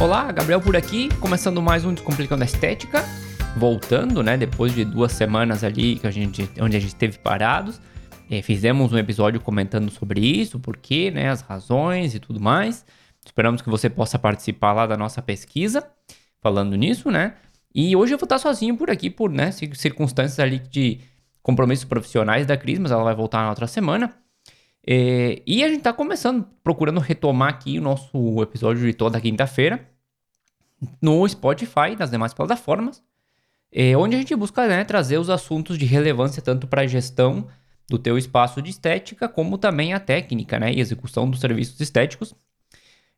Olá, Gabriel por aqui, começando mais um Descomplicando a Estética, voltando, né, depois de duas semanas ali que a gente, onde a gente esteve parados, é, fizemos um episódio comentando sobre isso, por quê, né, as razões e tudo mais. Esperamos que você possa participar lá da nossa pesquisa, falando nisso, né? E hoje eu vou estar sozinho por aqui, por né, circunstâncias ali de compromissos profissionais da Cris, mas ela vai voltar na outra semana. É, e a gente está começando, procurando retomar aqui o nosso episódio de toda quinta-feira no Spotify e nas demais plataformas, é, onde a gente busca né, trazer os assuntos de relevância tanto para a gestão do teu espaço de estética, como também a técnica né, e execução dos serviços estéticos.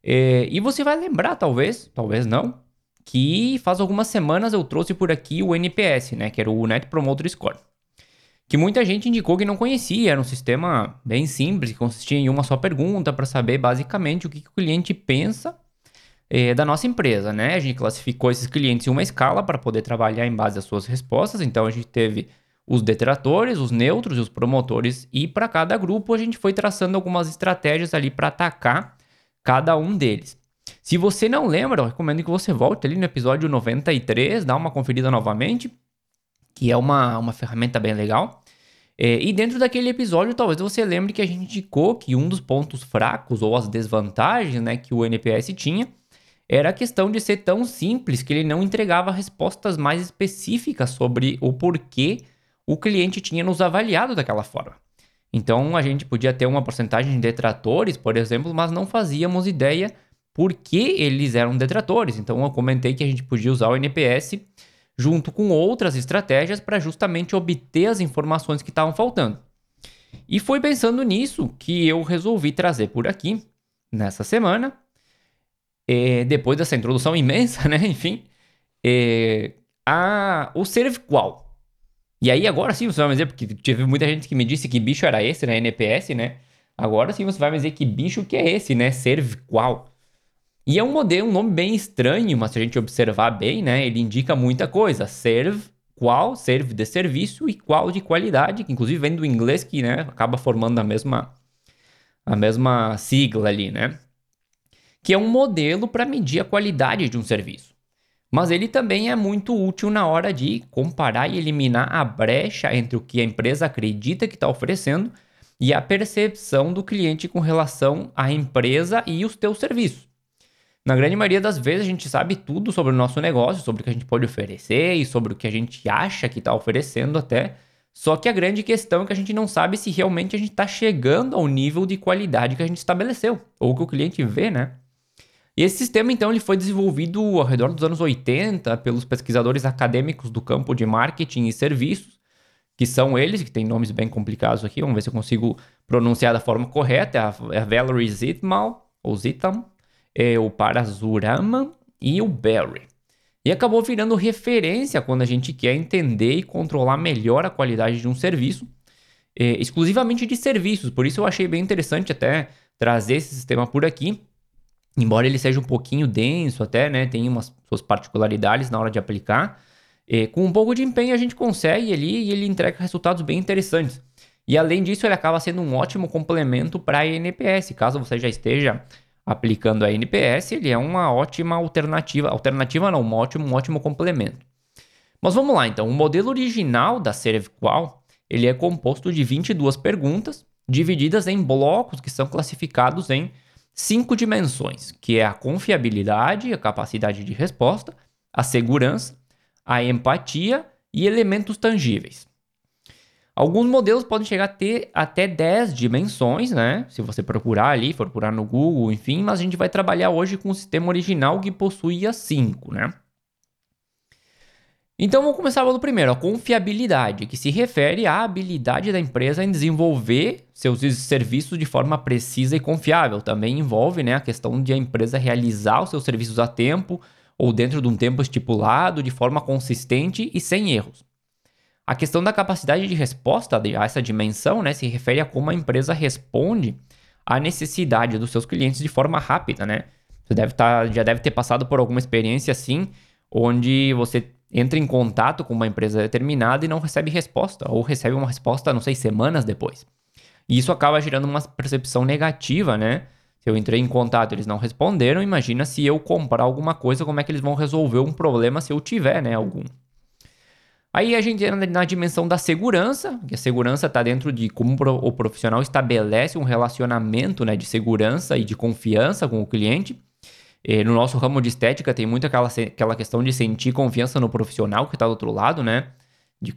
É, e você vai lembrar, talvez, talvez não, que faz algumas semanas eu trouxe por aqui o NPS, né, que era o Net Promoter Score que muita gente indicou que não conhecia. Era um sistema bem simples, que consistia em uma só pergunta para saber basicamente o que, que, o cliente pensa é, da nossa empresa, né? A gente classificou esses clientes em uma escala para poder trabalhar em base às suas respostas. Então a gente teve os detratores, os neutros e os promotores, e para cada grupo a gente foi traçando algumas estratégias ali para atacar cada um deles. Se você não lembra, eu recomendo que você volte ali no episódio 93, dá uma conferida novamente, que é uma, uma ferramenta bem legal. É, e dentro daquele episódio, talvez você lembre que a gente indicou que um dos pontos fracos ou as desvantagens né, que o NPS tinha era a questão de ser tão simples que ele não entregava respostas mais específicas sobre o porquê o cliente tinha nos avaliado daquela forma. Então a gente podia ter uma porcentagem de detratores, por exemplo, mas não fazíamos ideia por que eles eram detratores. Então eu comentei que a gente podia usar o NPS junto com outras estratégias para justamente obter as informações que estavam faltando. E foi pensando nisso que eu resolvi trazer por aqui, nessa semana, é, depois dessa introdução imensa, né? Enfim, é, a, o. E aí agora sim você vai me dizer, porque teve muita gente que me disse que bicho era esse, né? NPS, né? Agora sim você vai me dizer que bicho que é esse, né? ServQual. E é um modelo, um nome bem estranho, mas se a gente observar bem, né, ele indica muita coisa. Serve, qual, serve de serviço e qual de qualidade, que inclusive vem do inglês que, né, acaba formando a mesma a mesma sigla ali, né? Que é um modelo para medir a qualidade de um serviço. Mas ele também é muito útil na hora de comparar e eliminar a brecha entre o que a empresa acredita que está oferecendo e a percepção do cliente com relação à empresa e os teus serviços. Na grande maioria das vezes a gente sabe tudo sobre o nosso negócio, sobre o que a gente pode oferecer e sobre o que a gente acha que está oferecendo até. Só que a grande questão é que a gente não sabe se realmente a gente está chegando ao nível de qualidade que a gente estabeleceu, ou que o cliente vê, né? E esse sistema, então, ele foi desenvolvido ao redor dos anos 80 pelos pesquisadores acadêmicos do campo de marketing e serviços, que são eles, que têm nomes bem complicados aqui, vamos ver se eu consigo pronunciar da forma correta, é a Valerie Zitmal, ou Zitam, é, o Parasuraman e o Barry. E acabou virando referência quando a gente quer entender e controlar melhor a qualidade de um serviço, é, exclusivamente de serviços. Por isso eu achei bem interessante até trazer esse sistema por aqui. Embora ele seja um pouquinho denso até, né? Tem umas suas particularidades na hora de aplicar. É, com um pouco de empenho a gente consegue ali e ele entrega resultados bem interessantes. E além disso, ele acaba sendo um ótimo complemento para a NPS, caso você já esteja aplicando a NPS, ele é uma ótima alternativa. Alternativa não, um ótimo, um ótimo complemento. Mas vamos lá então. O modelo original da ServQual, ele é composto de 22 perguntas, divididas em blocos que são classificados em cinco dimensões, que é a confiabilidade, a capacidade de resposta, a segurança, a empatia e elementos tangíveis. Alguns modelos podem chegar a ter até 10 dimensões, né? Se você procurar ali, for procurar no Google, enfim, mas a gente vai trabalhar hoje com o sistema original que possuía 5, né? Então vamos começar pelo primeiro, a confiabilidade, que se refere à habilidade da empresa em desenvolver seus serviços de forma precisa e confiável. Também envolve né, a questão de a empresa realizar os seus serviços a tempo ou dentro de um tempo estipulado, de forma consistente e sem erros. A questão da capacidade de resposta a essa dimensão né, se refere a como a empresa responde à necessidade dos seus clientes de forma rápida, né? Você deve tá, já deve ter passado por alguma experiência assim, onde você entra em contato com uma empresa determinada e não recebe resposta, ou recebe uma resposta, não sei, semanas depois. E isso acaba gerando uma percepção negativa, né? Se eu entrei em contato, eles não responderam, imagina se eu comprar alguma coisa, como é que eles vão resolver um problema se eu tiver, né, algum. Aí a gente entra na dimensão da segurança, que a segurança está dentro de como o profissional estabelece um relacionamento né, de segurança e de confiança com o cliente. E no nosso ramo de estética tem muito aquela, aquela questão de sentir confiança no profissional que está do outro lado, né? De,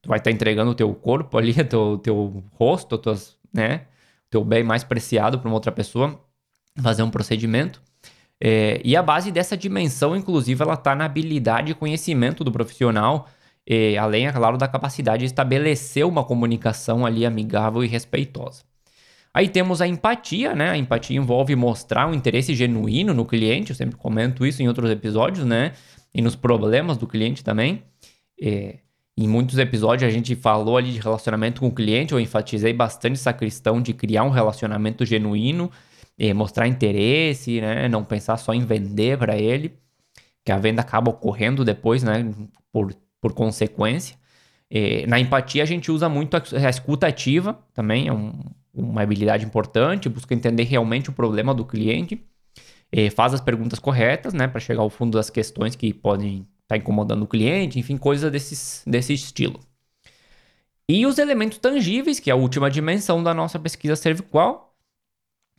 tu vai estar tá entregando o teu corpo ali, teu, teu rosto, tuas, né? teu bem mais preciado para uma outra pessoa, fazer um procedimento. É, e a base dessa dimensão, inclusive, ela está na habilidade e conhecimento do profissional, é, além, é claro, da capacidade de estabelecer uma comunicação ali amigável e respeitosa. Aí temos a empatia, né? A empatia envolve mostrar um interesse genuíno no cliente, eu sempre comento isso em outros episódios, né? E nos problemas do cliente também. É, em muitos episódios a gente falou ali de relacionamento com o cliente, eu enfatizei bastante essa questão de criar um relacionamento genuíno, e mostrar interesse, né? Não pensar só em vender para ele, que a venda acaba ocorrendo depois, né? Por, por consequência. E, na empatia a gente usa muito a, a escuta ativa, também é um, uma habilidade importante, busca entender realmente o problema do cliente, faz as perguntas corretas, né? Para chegar ao fundo das questões que podem tá incomodando o cliente, enfim, coisas desse, desse estilo. E os elementos tangíveis, que é a última dimensão da nossa pesquisa cervical,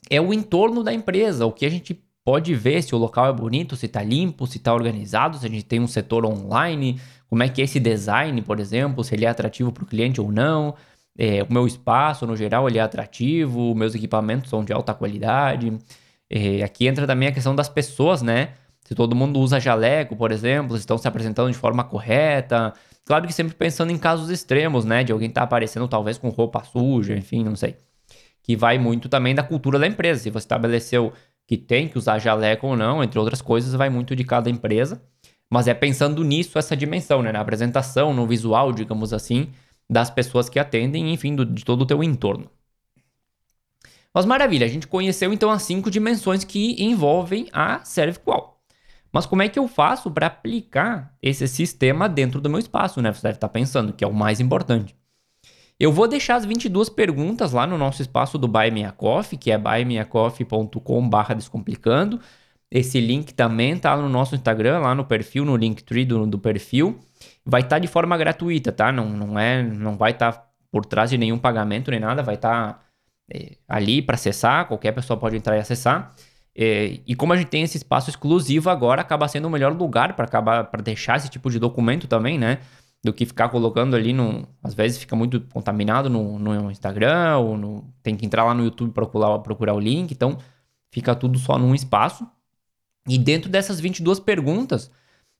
é o entorno da empresa, o que a gente pode ver se o local é bonito, se está limpo, se está organizado, se a gente tem um setor online, como é que é esse design, por exemplo, se ele é atrativo para o cliente ou não, é, o meu espaço, no geral, ele é atrativo, meus equipamentos são de alta qualidade. É, aqui entra também a questão das pessoas, né? se todo mundo usa jaleco, por exemplo, se estão se apresentando de forma correta. Claro que sempre pensando em casos extremos, né? De alguém estar tá aparecendo talvez com roupa suja, enfim, não sei. Que vai muito também da cultura da empresa. Se você estabeleceu que tem que usar jaleco ou não, entre outras coisas, vai muito de cada empresa. Mas é pensando nisso, essa dimensão, né? Na apresentação, no visual, digamos assim, das pessoas que atendem, enfim, do, de todo o teu entorno. Mas maravilha, a gente conheceu então as cinco dimensões que envolvem a ServeQual. Mas como é que eu faço para aplicar esse sistema dentro do meu espaço, né? Você deve estar pensando, que é o mais importante. Eu vou deixar as 22 perguntas lá no nosso espaço do Buy Me a Coffee, que é buymeacoffee.com.br descomplicando. Esse link também está no nosso Instagram, lá no perfil, no Linktree do, do perfil. Vai estar tá de forma gratuita, tá? Não, não, é, não vai estar tá por trás de nenhum pagamento nem nada, vai estar tá, é, ali para acessar, qualquer pessoa pode entrar e acessar. É, e como a gente tem esse espaço exclusivo agora, acaba sendo o melhor lugar para acabar para deixar esse tipo de documento também, né? Do que ficar colocando ali no. Às vezes fica muito contaminado no, no Instagram, ou no, tem que entrar lá no YouTube procurar, procurar o link. Então, fica tudo só num espaço. E dentro dessas 22 perguntas,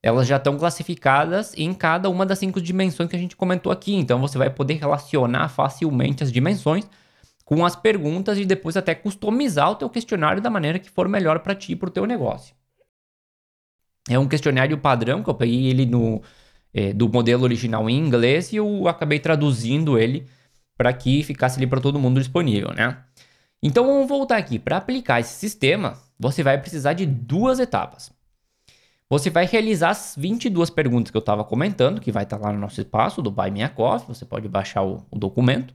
elas já estão classificadas em cada uma das cinco dimensões que a gente comentou aqui. Então, você vai poder relacionar facilmente as dimensões com as perguntas e depois até customizar o teu questionário da maneira que for melhor para ti e para o teu negócio. É um questionário padrão que eu peguei ele no, é, do modelo original em inglês e eu acabei traduzindo ele para que ficasse ali para todo mundo disponível, né? Então vamos voltar aqui. Para aplicar esse sistema, você vai precisar de duas etapas. Você vai realizar as 22 perguntas que eu estava comentando, que vai estar tá lá no nosso espaço do Buy Me a Coffee. Você pode baixar o, o documento.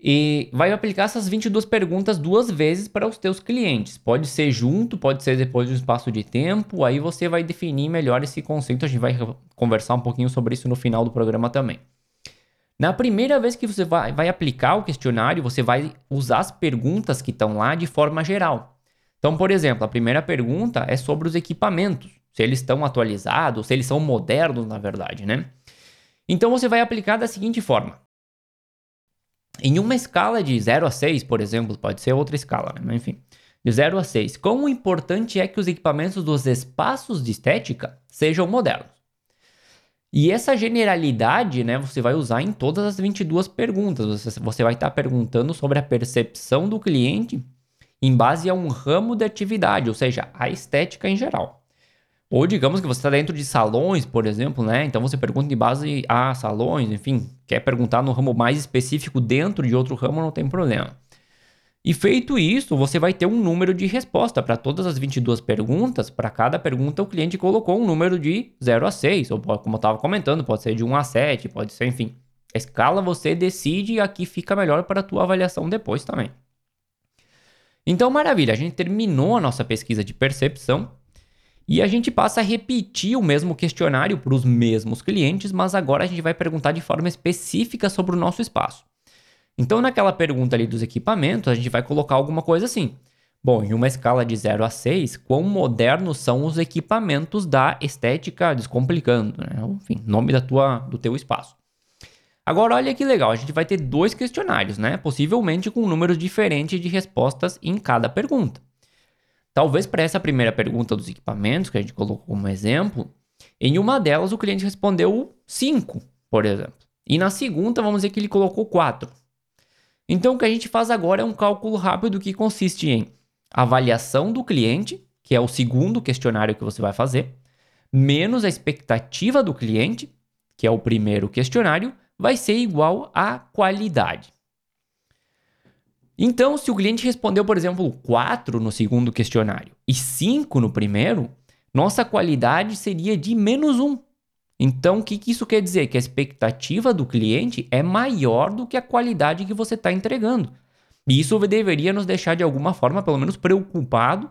E vai aplicar essas 22 perguntas duas vezes para os teus clientes. Pode ser junto, pode ser depois de um espaço de tempo, aí você vai definir melhor esse conceito. A gente vai conversar um pouquinho sobre isso no final do programa também. Na primeira vez que você vai, vai aplicar o questionário, você vai usar as perguntas que estão lá de forma geral. Então, por exemplo, a primeira pergunta é sobre os equipamentos, se eles estão atualizados, se eles são modernos, na verdade, né? Então você vai aplicar da seguinte forma: em uma escala de 0 a 6, por exemplo, pode ser outra escala, né? enfim, de 0 a 6, quão importante é que os equipamentos dos espaços de estética sejam modernos? E essa generalidade, né, você vai usar em todas as 22 perguntas. Você, você vai estar perguntando sobre a percepção do cliente em base a um ramo de atividade, ou seja, a estética em geral. Ou digamos que você está dentro de salões, por exemplo, né? Então você pergunta de base a salões, enfim, quer perguntar no ramo mais específico dentro de outro ramo, não tem problema. E feito isso, você vai ter um número de resposta para todas as 22 perguntas. Para cada pergunta, o cliente colocou um número de 0 a 6, ou como eu estava comentando, pode ser de 1 a 7, pode ser, enfim. A escala você decide e aqui fica melhor para a tua avaliação depois também. Então, maravilha, a gente terminou a nossa pesquisa de percepção e a gente passa a repetir o mesmo questionário para os mesmos clientes, mas agora a gente vai perguntar de forma específica sobre o nosso espaço. Então, naquela pergunta ali dos equipamentos, a gente vai colocar alguma coisa assim. Bom, em uma escala de 0 a 6, quão modernos são os equipamentos da estética descomplicando, né? Enfim, nome da tua, do teu espaço. Agora, olha que legal, a gente vai ter dois questionários, né? Possivelmente com números diferentes de respostas em cada pergunta. Talvez para essa primeira pergunta dos equipamentos, que a gente colocou como exemplo, em uma delas o cliente respondeu 5, por exemplo. E na segunda, vamos dizer que ele colocou 4. Então, o que a gente faz agora é um cálculo rápido que consiste em avaliação do cliente, que é o segundo questionário que você vai fazer, menos a expectativa do cliente, que é o primeiro questionário, vai ser igual à qualidade. Então, se o cliente respondeu, por exemplo, 4 no segundo questionário e 5 no primeiro, nossa qualidade seria de menos 1. Então, o que, que isso quer dizer? Que a expectativa do cliente é maior do que a qualidade que você está entregando. E isso deveria nos deixar, de alguma forma, pelo menos preocupado,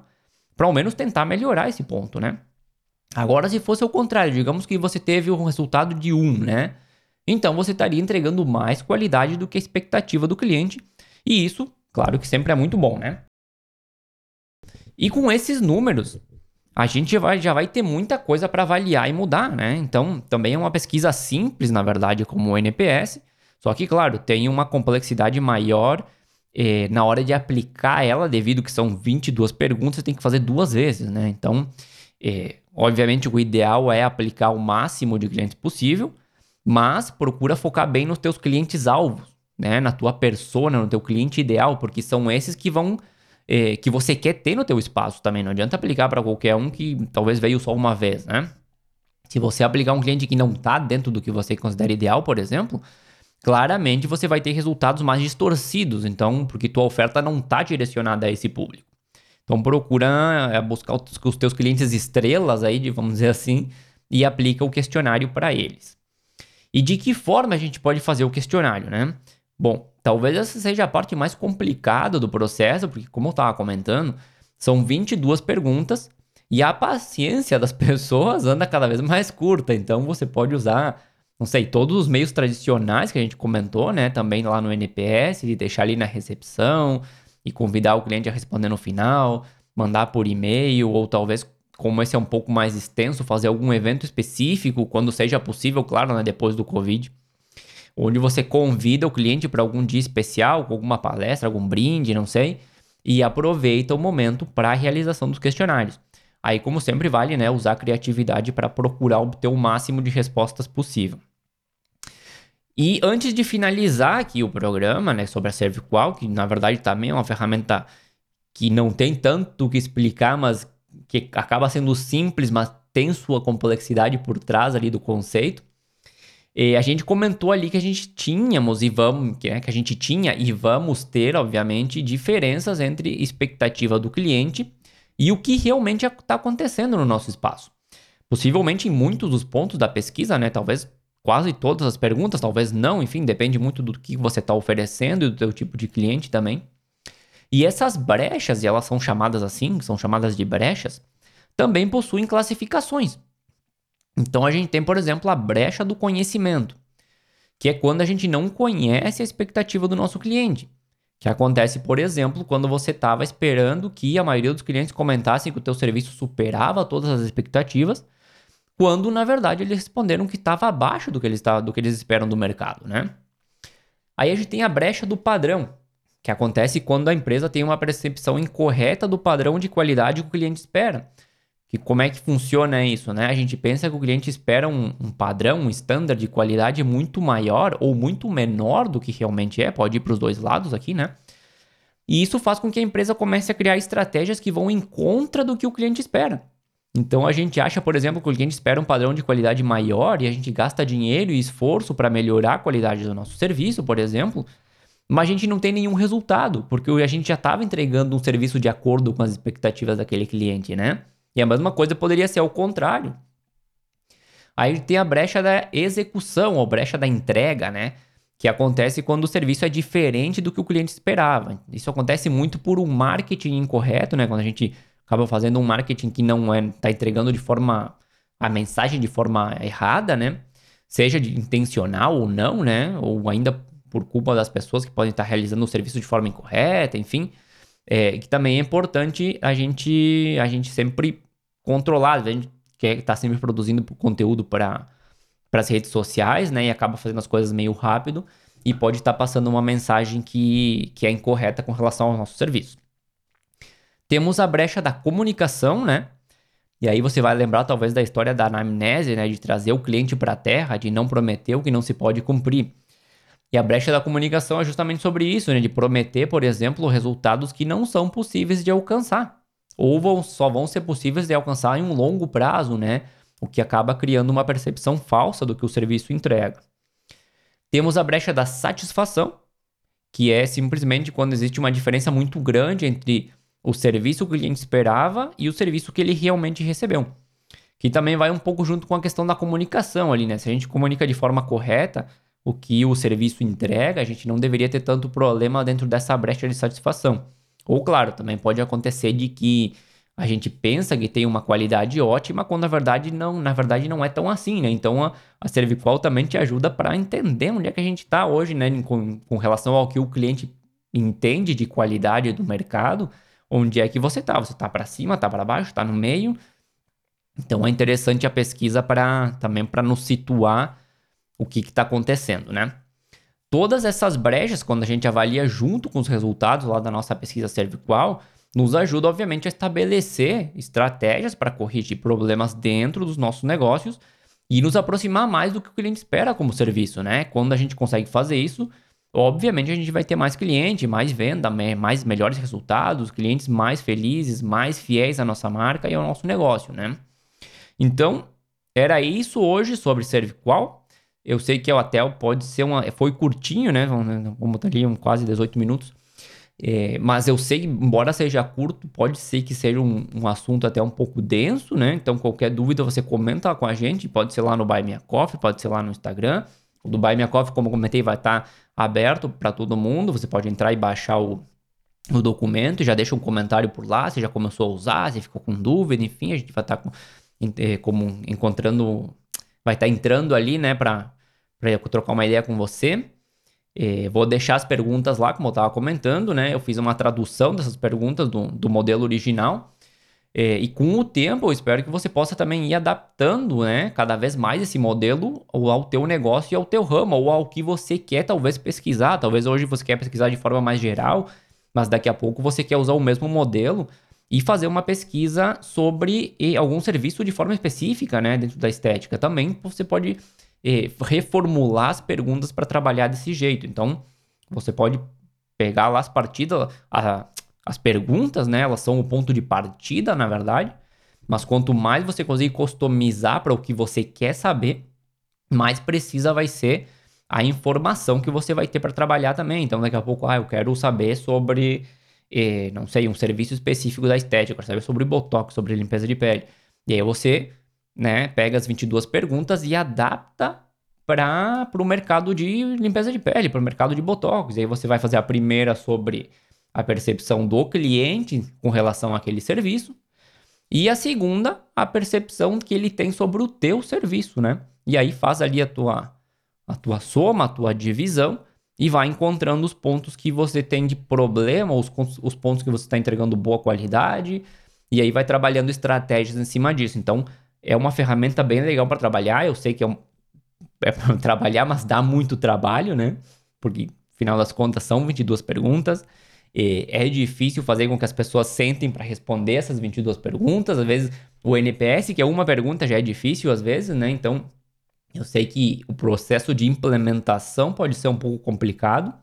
para ao menos tentar melhorar esse ponto, né? Agora, se fosse o contrário, digamos que você teve um resultado de 1, né? Então você estaria entregando mais qualidade do que a expectativa do cliente. E isso, claro que sempre é muito bom, né? E com esses números, a gente vai, já vai ter muita coisa para avaliar e mudar, né? Então, também é uma pesquisa simples, na verdade, como o NPS, só que, claro, tem uma complexidade maior eh, na hora de aplicar ela, devido que são 22 perguntas, você tem que fazer duas vezes, né? Então, eh, obviamente, o ideal é aplicar o máximo de clientes possível, mas procura focar bem nos teus clientes alvos, né? Na tua persona, no teu cliente ideal, porque são esses que vão eh, que você quer ter no teu espaço também. Não adianta aplicar para qualquer um que talvez veio só uma vez, né? Se você aplicar um cliente que não está dentro do que você considera ideal, por exemplo, claramente você vai ter resultados mais distorcidos, então, porque tua oferta não está direcionada a esse público. Então procura eh, buscar os teus clientes estrelas aí, vamos dizer assim, e aplica o questionário para eles. E de que forma a gente pode fazer o questionário, né? Bom, talvez essa seja a parte mais complicada do processo, porque, como eu estava comentando, são 22 perguntas e a paciência das pessoas anda cada vez mais curta. Então, você pode usar, não sei, todos os meios tradicionais que a gente comentou, né? Também lá no NPS, de deixar ali na recepção e convidar o cliente a responder no final, mandar por e-mail ou talvez como esse é um pouco mais extenso, fazer algum evento específico, quando seja possível, claro, né, depois do Covid, onde você convida o cliente para algum dia especial, alguma palestra, algum brinde, não sei, e aproveita o momento para a realização dos questionários. Aí, como sempre, vale né, usar a criatividade para procurar obter o máximo de respostas possível. E antes de finalizar aqui o programa né, sobre a ServiQual, que na verdade também é uma ferramenta que não tem tanto o que explicar, mas que acaba sendo simples, mas tem sua complexidade por trás ali do conceito. E a gente comentou ali que a gente tínhamos e vamos, que, né, que a gente tinha e vamos ter, obviamente, diferenças entre expectativa do cliente e o que realmente está acontecendo no nosso espaço. Possivelmente em muitos dos pontos da pesquisa, né? Talvez quase todas as perguntas, talvez não, enfim, depende muito do que você está oferecendo e do teu tipo de cliente também. E essas brechas, e elas são chamadas assim, são chamadas de brechas, também possuem classificações. Então a gente tem, por exemplo, a brecha do conhecimento, que é quando a gente não conhece a expectativa do nosso cliente. Que acontece, por exemplo, quando você estava esperando que a maioria dos clientes comentassem que o teu serviço superava todas as expectativas, quando na verdade eles responderam que estava abaixo do que eles, do que eles esperam do mercado, né? Aí a gente tem a brecha do padrão, que acontece quando a empresa tem uma percepção incorreta do padrão de qualidade que o cliente espera. Que como é que funciona isso, né? A gente pensa que o cliente espera um, um padrão, um standard de qualidade muito maior ou muito menor do que realmente é, pode ir para os dois lados aqui, né? E isso faz com que a empresa comece a criar estratégias que vão em contra do que o cliente espera. Então a gente acha, por exemplo, que o cliente espera um padrão de qualidade maior e a gente gasta dinheiro e esforço para melhorar a qualidade do nosso serviço, por exemplo, mas a gente não tem nenhum resultado, porque a gente já estava entregando um serviço de acordo com as expectativas daquele cliente, né? E a mesma coisa poderia ser ao contrário. Aí tem a brecha da execução, ou brecha da entrega, né? que acontece quando o serviço é diferente do que o cliente esperava. Isso acontece muito por um marketing incorreto, né? Quando a gente acaba fazendo um marketing que não é, tá entregando de forma a mensagem de forma errada, né? Seja de intencional ou não, né? Ou ainda por culpa das pessoas que podem estar realizando o serviço de forma incorreta, enfim. É, que também é importante a gente, a gente sempre controlar, a gente quer tá sempre produzindo conteúdo para as redes sociais, né? E acaba fazendo as coisas meio rápido e pode estar tá passando uma mensagem que, que é incorreta com relação ao nosso serviço. Temos a brecha da comunicação, né? E aí você vai lembrar talvez da história da anamnese, né? De trazer o cliente para a terra, de não prometer o que não se pode cumprir. E a brecha da comunicação é justamente sobre isso, né? De prometer, por exemplo, resultados que não são possíveis de alcançar. Ou vão, só vão ser possíveis de alcançar em um longo prazo, né? O que acaba criando uma percepção falsa do que o serviço entrega. Temos a brecha da satisfação, que é simplesmente quando existe uma diferença muito grande entre o serviço que o cliente esperava e o serviço que ele realmente recebeu. Que também vai um pouco junto com a questão da comunicação ali, né? Se a gente comunica de forma correta, o que o serviço entrega, a gente não deveria ter tanto problema dentro dessa brecha de satisfação. Ou, claro, também pode acontecer de que a gente pensa que tem uma qualidade ótima, quando na verdade não, na verdade não é tão assim, né? Então a, a Serviqual também te ajuda para entender onde é que a gente está hoje, né? Com, com relação ao que o cliente entende de qualidade do mercado, onde é que você está? Você está para cima, está para baixo, está no meio? Então é interessante a pesquisa para também para nos situar o que está acontecendo, né? Todas essas brechas, quando a gente avalia junto com os resultados lá da nossa pesquisa cervical, nos ajuda, obviamente, a estabelecer estratégias para corrigir problemas dentro dos nossos negócios e nos aproximar mais do que o cliente espera como serviço, né? Quando a gente consegue fazer isso, obviamente a gente vai ter mais cliente, mais venda, mais melhores resultados, clientes mais felizes, mais fiéis à nossa marca e ao nosso negócio, né? Então, era isso hoje sobre Serviqual. Eu sei que o hotel pode ser uma. Foi curtinho, né? Vamos botar ali um, quase 18 minutos. É, mas eu sei, embora seja curto, pode ser que seja um, um, assunto até um pouco denso, né? Então, qualquer dúvida você comenta com a gente. Pode ser lá no Buy Me Coffee, pode ser lá no Instagram. O do Buy Me Coffee, como eu comentei, vai estar tá aberto para todo mundo. Você pode entrar e baixar o, o documento, já deixa um comentário por lá, se já começou a usar, se ficou com dúvida, enfim, a gente vai estar tá é, como encontrando, vai estar tá entrando ali, né, para trocar uma ideia com você. É, vou deixar as perguntas lá, como eu estava comentando, né? Eu fiz uma tradução dessas perguntas do, do modelo original. É, e com o tempo, eu espero que você possa também ir adaptando, né? Cada vez mais esse modelo ao teu negócio e ao teu ramo, ou ao que você quer talvez pesquisar. Talvez hoje você quer pesquisar de forma mais geral, mas daqui a pouco você quer usar o mesmo modelo e fazer uma pesquisa sobre algum serviço de forma específica, né? Dentro da estética. Também você pode reformular as perguntas para trabalhar desse jeito. Então, você pode pegar lá as partidas, a, as perguntas, né? Elas são o ponto de partida, na verdade. Mas quanto mais você conseguir customizar para o que você quer saber, mais precisa vai ser a informação que você vai ter para trabalhar também. Então, daqui a pouco, ah, eu quero saber sobre, eh, não sei, um serviço específico da estética, eu quero saber sobre botox, sobre limpeza de pele. E aí você né, pega as 22 perguntas e adapta para o mercado de limpeza de pele, para o mercado de botox. E aí você vai fazer a primeira sobre a percepção do cliente com relação àquele serviço e a segunda, a percepção que ele tem sobre o teu serviço, né? E aí faz ali a tua a tua soma, a tua divisão e vai encontrando os pontos que você tem de problema, os, os pontos que você está entregando boa qualidade, e aí vai trabalhando estratégias em cima disso. Então, é uma ferramenta bem legal para trabalhar. Eu sei que é, um, é para trabalhar, mas dá muito trabalho, né? Porque, final das contas, são 22 perguntas. é difícil fazer com que as pessoas sentem para responder essas 22 perguntas. Às vezes, o NPS, que é uma pergunta, já é difícil, às vezes, né? Então, eu sei que o processo de implementação pode ser um pouco complicado.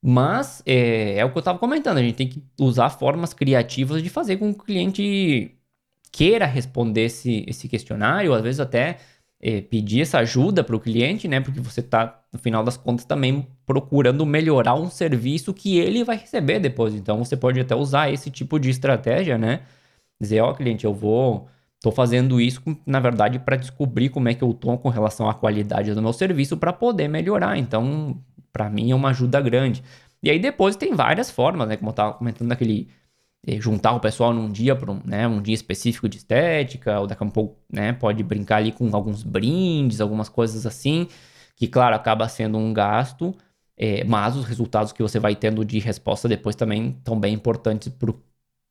Mas é, é o que eu estava comentando, a gente tem que usar formas criativas de fazer com que o cliente queira responder esse, esse questionário, às vezes até é, pedir essa ajuda para o cliente, né? Porque você está, no final das contas, também procurando melhorar um serviço que ele vai receber depois. Então, você pode até usar esse tipo de estratégia, né? Dizer, ó, oh, cliente, eu vou Tô fazendo isso, na verdade, para descobrir como é que eu tô com relação à qualidade do meu serviço para poder melhorar. Então, para mim é uma ajuda grande. E aí depois tem várias formas, né? Como eu tava comentando naquele eh, juntar o pessoal num dia para um, né, um dia específico de estética, ou daqui a um pouco, né, pode brincar ali com alguns brindes, algumas coisas assim, que claro, acaba sendo um gasto, é, mas os resultados que você vai tendo de resposta depois também estão bem importantes para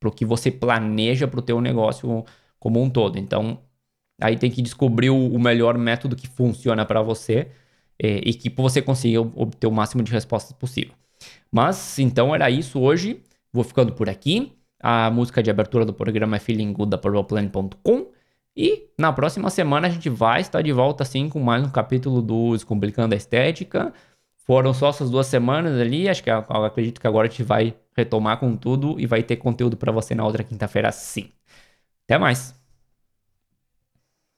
o que você planeja para o teu negócio como um todo. Então, aí tem que descobrir o, o melhor método que funciona para você é, e que você consiga obter o máximo de respostas possível. Mas, então, era isso hoje. Vou ficando por aqui. A música de abertura do programa é Feeling Good da PurplePlan.com. E na próxima semana a gente vai estar de volta assim com mais um capítulo do Descomplicando a Estética. Foram só essas duas semanas ali, acho que eu acredito que agora a gente vai retomar com tudo e vai ter conteúdo para você na outra quinta-feira sim. Até mais!